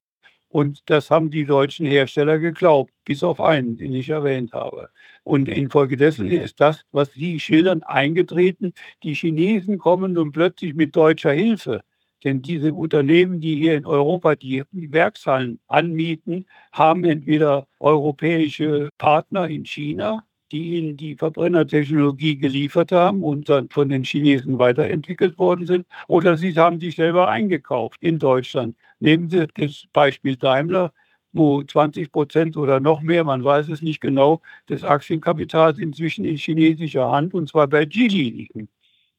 Und das haben die deutschen Hersteller geglaubt, bis auf einen, den ich erwähnt habe. Und infolgedessen ist das, was Sie schildern, eingetreten. Die Chinesen kommen nun plötzlich mit deutscher Hilfe. Denn diese Unternehmen, die hier in Europa die Werkshallen anmieten, haben entweder europäische Partner in China, die ihnen die Verbrennertechnologie geliefert haben und dann von den Chinesen weiterentwickelt worden sind, oder sie haben sich selber eingekauft in Deutschland. Nehmen Sie das Beispiel Daimler, wo 20 Prozent oder noch mehr, man weiß es nicht genau, des Aktienkapitals inzwischen in chinesischer Hand und zwar bei Geely liegen.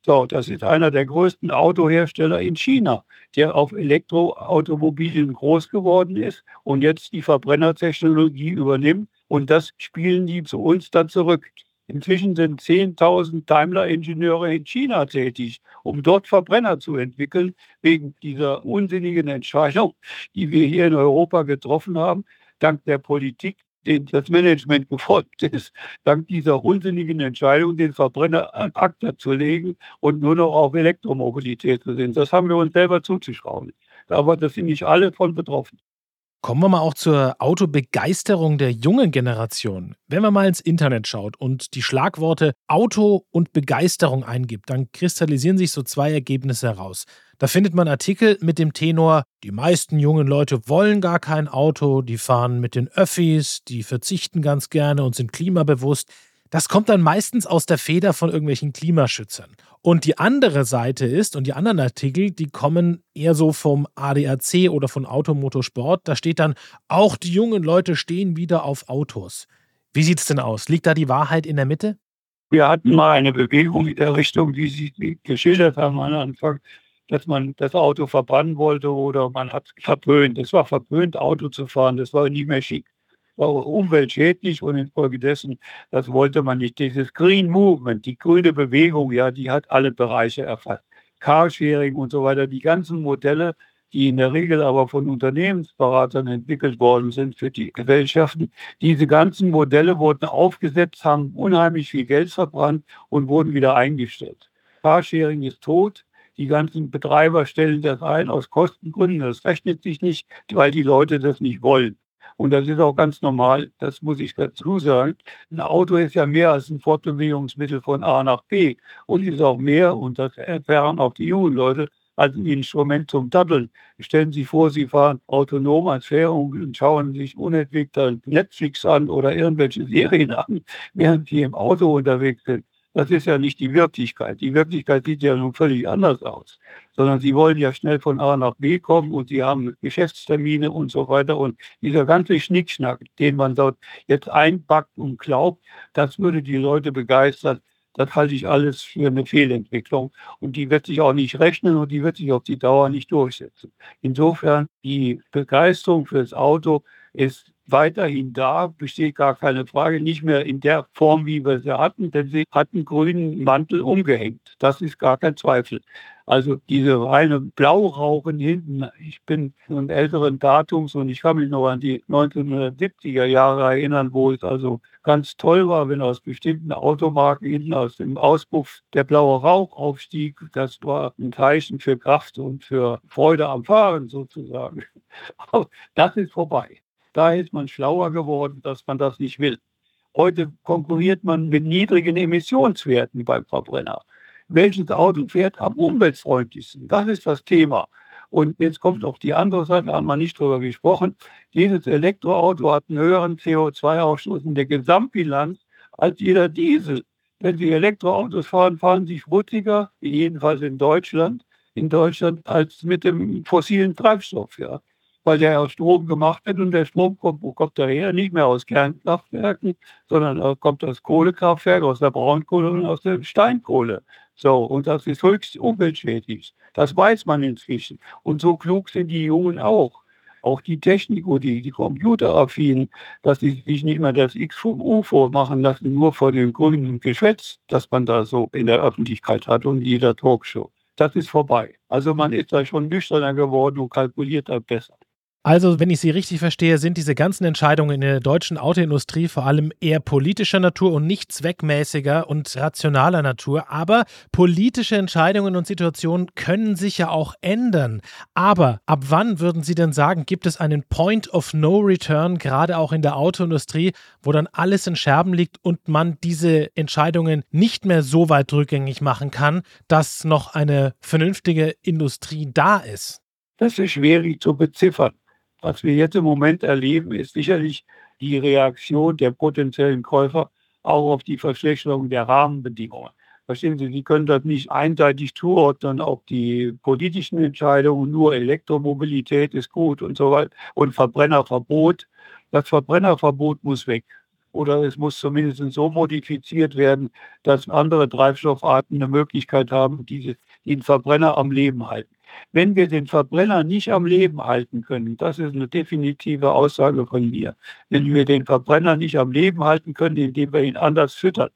So, das ist einer der größten Autohersteller in China, der auf Elektroautomobilen groß geworden ist und jetzt die Verbrennertechnologie übernimmt. Und das spielen die zu uns dann zurück. Inzwischen sind 10.000 Daimler-Ingenieure in China tätig, um dort Verbrenner zu entwickeln, wegen dieser unsinnigen Entscheidung, die wir hier in Europa getroffen haben, dank der Politik, den das Management gefolgt ist, dank dieser unsinnigen Entscheidung, den Verbrenner an Akta zu legen und nur noch auf Elektromobilität zu sehen. Das haben wir uns selber zuzuschrauben. Aber das sind nicht alle von betroffen. Kommen wir mal auch zur Autobegeisterung der jungen Generation. Wenn man mal ins Internet schaut und die Schlagworte Auto und Begeisterung eingibt, dann kristallisieren sich so zwei Ergebnisse heraus. Da findet man Artikel mit dem Tenor, die meisten jungen Leute wollen gar kein Auto, die fahren mit den Öffis, die verzichten ganz gerne und sind klimabewusst. Das kommt dann meistens aus der Feder von irgendwelchen Klimaschützern. Und die andere Seite ist, und die anderen Artikel, die kommen eher so vom ADAC oder von Automotorsport. Da steht dann, auch die jungen Leute stehen wieder auf Autos. Wie sieht es denn aus? Liegt da die Wahrheit in der Mitte? Wir hatten mal eine Bewegung in der Richtung, wie Sie geschildert haben am Anfang, dass man das Auto verbrennen wollte oder man hat verpönt. Es war verpönt, Auto zu fahren. Das war nicht mehr schick war umweltschädlich und infolgedessen, das wollte man nicht. Dieses Green Movement, die grüne Bewegung, ja, die hat alle Bereiche erfasst. Carsharing und so weiter, die ganzen Modelle, die in der Regel aber von Unternehmensberatern entwickelt worden sind für die Gesellschaften. Diese ganzen Modelle wurden aufgesetzt, haben unheimlich viel Geld verbrannt und wurden wieder eingestellt. Carsharing ist tot. Die ganzen Betreiber stellen das ein aus Kostengründen. Das rechnet sich nicht, weil die Leute das nicht wollen. Und das ist auch ganz normal, das muss ich dazu sagen. Ein Auto ist ja mehr als ein Fortbewegungsmittel von A nach B und ist auch mehr, und das erfahren auch die jungen Leute, als ein Instrument zum Daddeln. Stellen Sie vor, Sie fahren autonom als Fährung und schauen sich unentwegt Netflix an oder irgendwelche Serien an, während Sie im Auto unterwegs sind. Das ist ja nicht die Wirklichkeit. Die Wirklichkeit sieht ja nun völlig anders aus. Sondern sie wollen ja schnell von A nach B kommen und sie haben Geschäftstermine und so weiter. Und dieser ganze Schnickschnack, den man dort jetzt einpackt und glaubt, das würde die Leute begeistern. Das halte ich alles für eine Fehlentwicklung. Und die wird sich auch nicht rechnen und die wird sich auf die Dauer nicht durchsetzen. Insofern, die Begeisterung fürs Auto ist weiterhin da, besteht gar keine Frage, nicht mehr in der Form, wie wir sie hatten, denn sie hatten grünen Mantel umgehängt. Das ist gar kein Zweifel. Also diese reine Blaurauchen hinten, ich bin von älteren Datums und ich kann mich noch an die 1970er Jahre erinnern, wo es also ganz toll war, wenn aus bestimmten Automarken hinten aus dem Auspuff der blaue Rauch aufstieg. Das war ein Zeichen für Kraft und für Freude am Fahren sozusagen. Aber das ist vorbei. Da ist man schlauer geworden, dass man das nicht will. Heute konkurriert man mit niedrigen Emissionswerten beim Verbrenner welches Auto fährt am umweltfreundlichsten. Das ist das Thema. Und jetzt kommt auch die andere Seite, da haben wir nicht drüber gesprochen. Dieses Elektroauto hat einen höheren CO2-Ausstoß in der Gesamtbilanz als jeder Diesel. Wenn Sie Elektroautos fahren, fahren Sie schmutziger, jedenfalls in Deutschland, in Deutschland als mit dem fossilen Treibstoff. Ja weil der aus Strom gemacht wird und der Strom kommt, wo kommt daher? Nicht mehr aus Kernkraftwerken, sondern kommt aus Kohlekraftwerken, aus der Braunkohle und aus der Steinkohle. So, und das ist höchst umweltschädlich. Das weiß man inzwischen. Und so klug sind die Jungen auch. Auch die Technik oder die, die Computeraffinen, dass sie sich nicht mehr das X vom U vormachen lassen, nur vor dem grünen Geschwätz, das man da so in der Öffentlichkeit hat und jeder Talkshow. Das ist vorbei. Also man ist da schon nüchterner geworden und kalkuliert da besser. Also, wenn ich Sie richtig verstehe, sind diese ganzen Entscheidungen in der deutschen Autoindustrie vor allem eher politischer Natur und nicht zweckmäßiger und rationaler Natur. Aber politische Entscheidungen und Situationen können sich ja auch ändern. Aber ab wann würden Sie denn sagen, gibt es einen Point of No Return, gerade auch in der Autoindustrie, wo dann alles in Scherben liegt und man diese Entscheidungen nicht mehr so weit rückgängig machen kann, dass noch eine vernünftige Industrie da ist? Das ist schwierig zu beziffern. Was wir jetzt im Moment erleben, ist sicherlich die Reaktion der potenziellen Käufer auch auf die Verschlechterung der Rahmenbedingungen. Verstehen Sie, Sie können das nicht einseitig zuordnen, auch die politischen Entscheidungen, nur Elektromobilität ist gut und so weiter und Verbrennerverbot. Das Verbrennerverbot muss weg. Oder es muss zumindest so modifiziert werden, dass andere Treibstoffarten eine Möglichkeit haben, die den Verbrenner am Leben halten. Wenn wir den Verbrenner nicht am Leben halten können, das ist eine definitive Aussage von mir, wenn wir den Verbrenner nicht am Leben halten können, indem wir ihn anders füttern,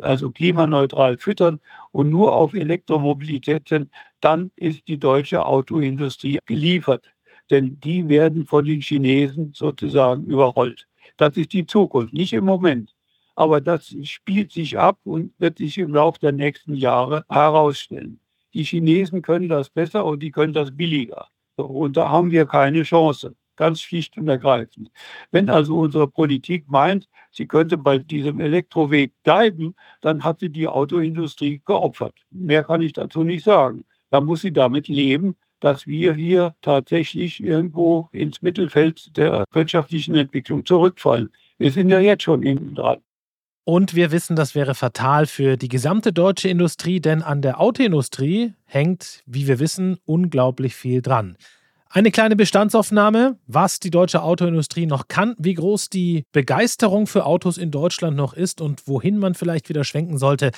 also klimaneutral füttern und nur auf Elektromobilität sind, dann ist die deutsche Autoindustrie geliefert. Denn die werden von den Chinesen sozusagen überrollt. Das ist die Zukunft, nicht im Moment. Aber das spielt sich ab und wird sich im Laufe der nächsten Jahre herausstellen. Die Chinesen können das besser und die können das billiger. Und da haben wir keine Chance. Ganz schlicht und ergreifend. Wenn also unsere Politik meint, sie könnte bei diesem Elektroweg bleiben, dann hat sie die Autoindustrie geopfert. Mehr kann ich dazu nicht sagen. Da muss sie damit leben, dass wir hier tatsächlich irgendwo ins Mittelfeld der wirtschaftlichen Entwicklung zurückfallen. Wir sind ja jetzt schon hinten dran. Und wir wissen, das wäre fatal für die gesamte deutsche Industrie, denn an der Autoindustrie hängt, wie wir wissen, unglaublich viel dran. Eine kleine Bestandsaufnahme, was die deutsche Autoindustrie noch kann, wie groß die Begeisterung für Autos in Deutschland noch ist und wohin man vielleicht wieder schwenken sollte.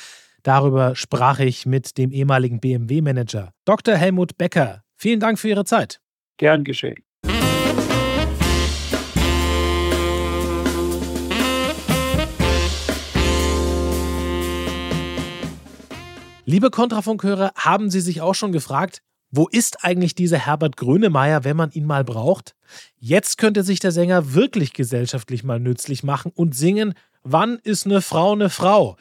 Darüber sprach ich mit dem ehemaligen BMW-Manager Dr. Helmut Becker. Vielen Dank für Ihre Zeit. Gern geschehen. Liebe Kontrafunkhörer, haben Sie sich auch schon gefragt, wo ist eigentlich dieser Herbert Grönemeyer, wenn man ihn mal braucht? Jetzt könnte sich der Sänger wirklich gesellschaftlich mal nützlich machen und singen, wann ist eine Frau eine Frau?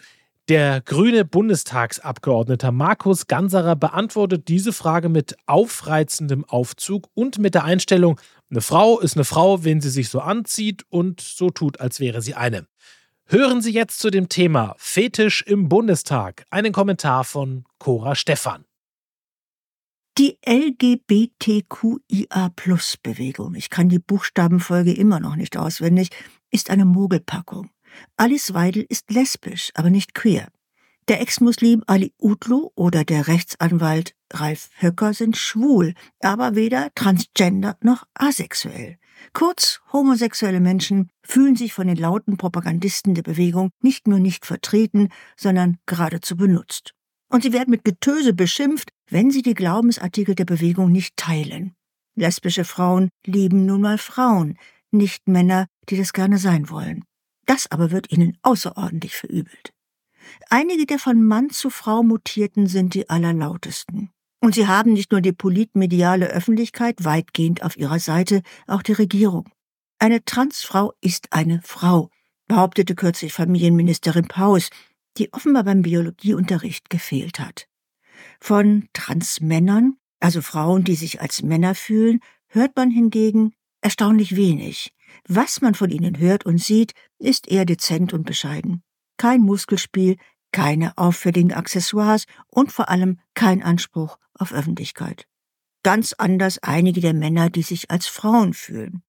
Der grüne Bundestagsabgeordnete Markus Ganserer beantwortet diese Frage mit aufreizendem Aufzug und mit der Einstellung, eine Frau ist eine Frau, wenn sie sich so anzieht und so tut, als wäre sie eine. Hören Sie jetzt zu dem Thema Fetisch im Bundestag einen Kommentar von Cora Stephan. Die LGBTQIA-Plus-Bewegung, ich kann die Buchstabenfolge immer noch nicht auswendig, ist eine Mogelpackung. Alice Weidel ist lesbisch, aber nicht queer. Der Ex-Muslim Ali Utlu oder der Rechtsanwalt Ralf Höcker sind schwul, aber weder transgender noch asexuell. Kurz, homosexuelle Menschen fühlen sich von den lauten Propagandisten der Bewegung nicht nur nicht vertreten, sondern geradezu benutzt. Und sie werden mit Getöse beschimpft, wenn sie die Glaubensartikel der Bewegung nicht teilen. Lesbische Frauen lieben nun mal Frauen. nicht Männer, die das gerne sein wollen. Das aber wird ihnen außerordentlich verübelt. Einige der von Mann zu Frau mutierten sind die allerlautesten. Und sie haben nicht nur die politmediale Öffentlichkeit weitgehend auf ihrer Seite, auch die Regierung. Eine Transfrau ist eine Frau, behauptete kürzlich Familienministerin Paus, die offenbar beim Biologieunterricht gefehlt hat. Von Transmännern, also Frauen, die sich als Männer fühlen, hört man hingegen erstaunlich wenig. Was man von ihnen hört und sieht, ist eher dezent und bescheiden. Kein Muskelspiel, keine auffälligen Accessoires und vor allem kein Anspruch auf Öffentlichkeit. Ganz anders einige der Männer, die sich als Frauen fühlen.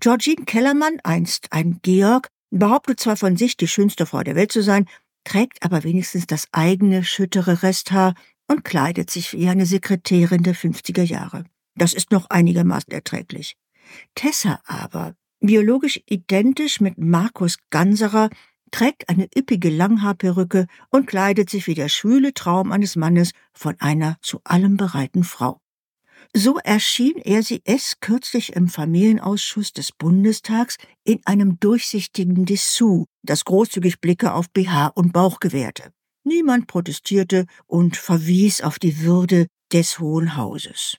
Georgine Kellermann, einst ein Georg, behauptet zwar von sich, die schönste Frau der Welt zu sein, trägt aber wenigstens das eigene schüttere Resthaar und kleidet sich wie eine Sekretärin der 50er Jahre. Das ist noch einigermaßen erträglich. Tessa aber, biologisch identisch mit Markus Ganserer, trägt eine üppige Langhaarperücke und kleidet sich wie der schwüle Traum eines Mannes von einer zu allem bereiten Frau. So erschien er sie es kürzlich im Familienausschuss des Bundestags in einem durchsichtigen Dessous, das großzügig Blicke auf BH und Bauch gewährte. Niemand protestierte und verwies auf die Würde des Hohen Hauses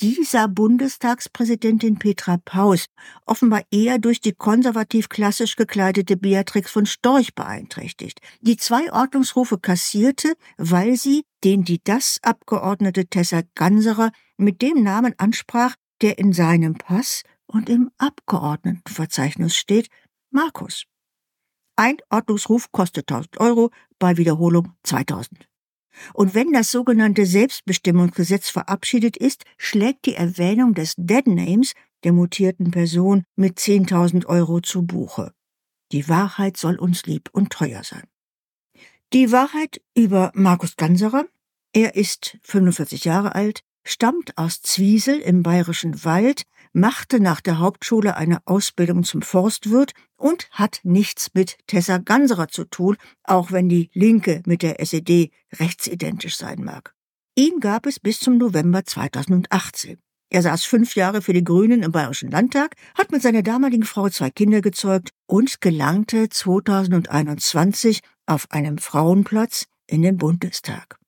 dieser Bundestagspräsidentin Petra Paus offenbar eher durch die konservativ klassisch gekleidete Beatrix von Storch beeinträchtigt, die zwei Ordnungsrufe kassierte, weil sie den die das Abgeordnete Tessa Ganserer mit dem Namen ansprach, der in seinem Pass und im Abgeordnetenverzeichnis steht, Markus. Ein Ordnungsruf kostet 1000 Euro, bei Wiederholung 2000. Und wenn das sogenannte Selbstbestimmungsgesetz verabschiedet ist, schlägt die Erwähnung des Dead Names der mutierten Person mit 10.000 Euro zu Buche. Die Wahrheit soll uns lieb und teuer sein. Die Wahrheit über Markus Ganserer. Er ist 45 Jahre alt, stammt aus Zwiesel im bayerischen Wald, machte nach der Hauptschule eine Ausbildung zum Forstwirt und hat nichts mit Tessa Ganserer zu tun, auch wenn die Linke mit der SED rechtsidentisch sein mag. Ihn gab es bis zum November 2018. Er saß fünf Jahre für die Grünen im Bayerischen Landtag, hat mit seiner damaligen Frau zwei Kinder gezeugt und gelangte 2021 auf einem Frauenplatz in den Bundestag.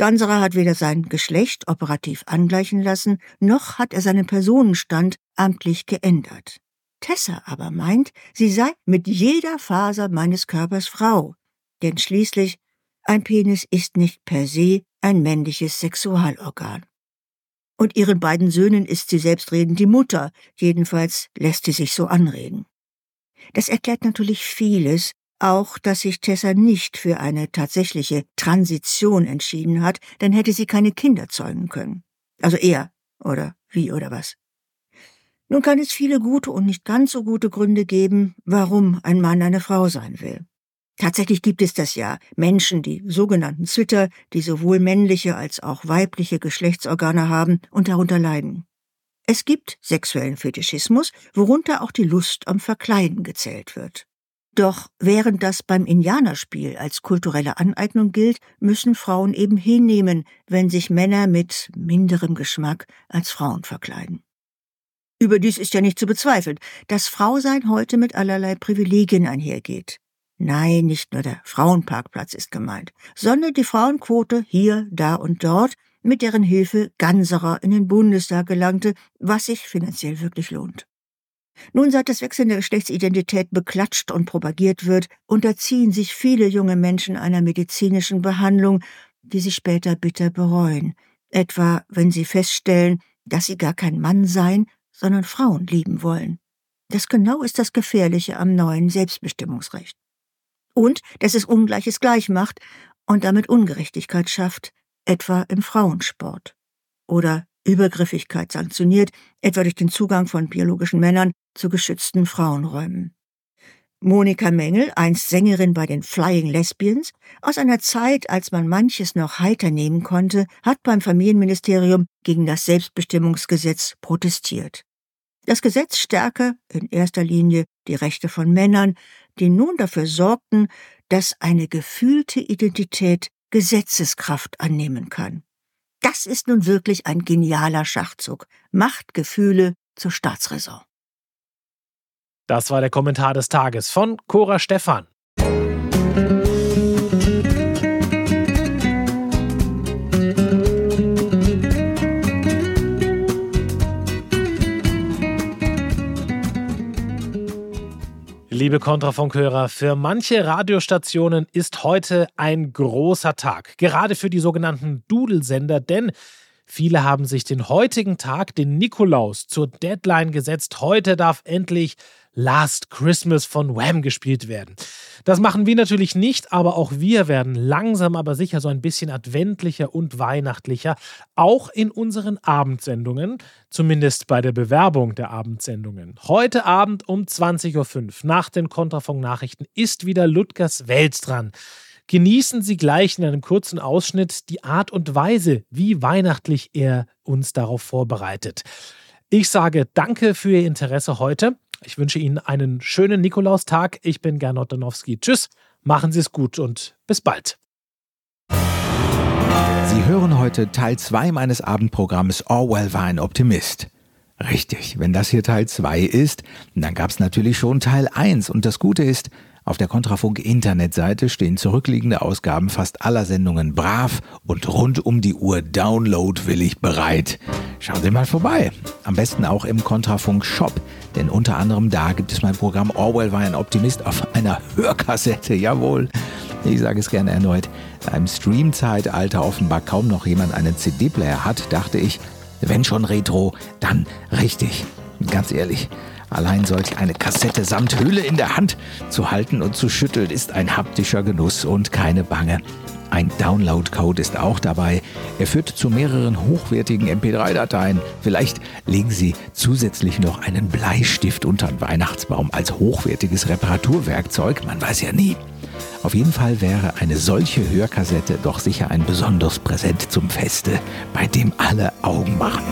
Ganserer hat weder sein Geschlecht operativ angleichen lassen, noch hat er seinen Personenstand amtlich geändert. Tessa aber meint, sie sei mit jeder Faser meines Körpers Frau, denn schließlich ein Penis ist nicht per se ein männliches Sexualorgan. Und ihren beiden Söhnen ist sie selbstredend die Mutter, jedenfalls lässt sie sich so anreden. Das erklärt natürlich vieles, auch, dass sich Tessa nicht für eine tatsächliche Transition entschieden hat, dann hätte sie keine Kinder zeugen können. Also er, oder wie oder was. Nun kann es viele gute und nicht ganz so gute Gründe geben, warum ein Mann eine Frau sein will. Tatsächlich gibt es das ja Menschen, die sogenannten Zwitter, die sowohl männliche als auch weibliche Geschlechtsorgane haben und darunter leiden. Es gibt sexuellen Fetischismus, worunter auch die Lust am Verkleiden gezählt wird. Doch während das beim Indianerspiel als kulturelle Aneignung gilt, müssen Frauen eben hinnehmen, wenn sich Männer mit minderem Geschmack als Frauen verkleiden. Überdies ist ja nicht zu bezweifeln, dass Frausein heute mit allerlei Privilegien einhergeht. Nein, nicht nur der Frauenparkplatz ist gemeint, sondern die Frauenquote hier, da und dort, mit deren Hilfe Ganserer in den Bundestag gelangte, was sich finanziell wirklich lohnt. Nun, seit das Wechseln der Geschlechtsidentität beklatscht und propagiert wird, unterziehen sich viele junge Menschen einer medizinischen Behandlung, die sie später bitter bereuen, etwa wenn sie feststellen, dass sie gar kein Mann seien, sondern Frauen lieben wollen. Das genau ist das Gefährliche am neuen Selbstbestimmungsrecht. Und dass es Ungleiches gleich macht und damit Ungerechtigkeit schafft, etwa im Frauensport. Oder Übergriffigkeit sanktioniert, etwa durch den Zugang von biologischen Männern zu geschützten Frauenräumen. Monika Mengel, einst Sängerin bei den Flying Lesbians, aus einer Zeit, als man manches noch heiter nehmen konnte, hat beim Familienministerium gegen das Selbstbestimmungsgesetz protestiert. Das Gesetz stärke in erster Linie die Rechte von Männern, die nun dafür sorgten, dass eine gefühlte Identität Gesetzeskraft annehmen kann. Das ist nun wirklich ein genialer Schachzug. Macht Gefühle zur Staatsräson. Das war der Kommentar des Tages von Cora Stephan. Liebe Kontrafunkhörer, für manche Radiostationen ist heute ein großer Tag, gerade für die sogenannten Dudelsender, denn viele haben sich den heutigen Tag, den Nikolaus, zur Deadline gesetzt. Heute darf endlich Last Christmas von Wham gespielt werden. Das machen wir natürlich nicht, aber auch wir werden langsam aber sicher so ein bisschen adventlicher und weihnachtlicher, auch in unseren Abendsendungen, zumindest bei der Bewerbung der Abendsendungen. Heute Abend um 20.05 Uhr nach den Kontrafunk-Nachrichten ist wieder Ludgers Welt dran. Genießen Sie gleich in einem kurzen Ausschnitt die Art und Weise, wie weihnachtlich er uns darauf vorbereitet. Ich sage danke für Ihr Interesse heute. Ich wünsche Ihnen einen schönen Nikolaustag. Ich bin Gernot Danowski. Tschüss, machen Sie es gut und bis bald. Sie hören heute Teil 2 meines Abendprogramms Orwell war ein Optimist. Richtig, wenn das hier Teil 2 ist, dann gab es natürlich schon Teil 1 und das Gute ist, auf der Kontrafunk-Internetseite stehen zurückliegende Ausgaben fast aller Sendungen brav und rund um die Uhr downloadwillig bereit. Schauen Sie mal vorbei. Am besten auch im Kontrafunk-Shop, denn unter anderem da gibt es mein Programm Orwell war ein Optimist auf einer Hörkassette. Jawohl. Ich sage es gerne erneut. Da im Stream-Zeitalter offenbar kaum noch jemand einen CD-Player hat, dachte ich, wenn schon Retro, dann richtig. Ganz ehrlich, Allein solch eine Kassette samt Hülle in der Hand zu halten und zu schütteln ist ein haptischer Genuss und keine Bange. Ein Download-Code ist auch dabei. Er führt zu mehreren hochwertigen MP3-Dateien. Vielleicht legen Sie zusätzlich noch einen Bleistift unter den Weihnachtsbaum als hochwertiges Reparaturwerkzeug. Man weiß ja nie. Auf jeden Fall wäre eine solche Hörkassette doch sicher ein besonderes Präsent zum Feste, bei dem alle Augen machen.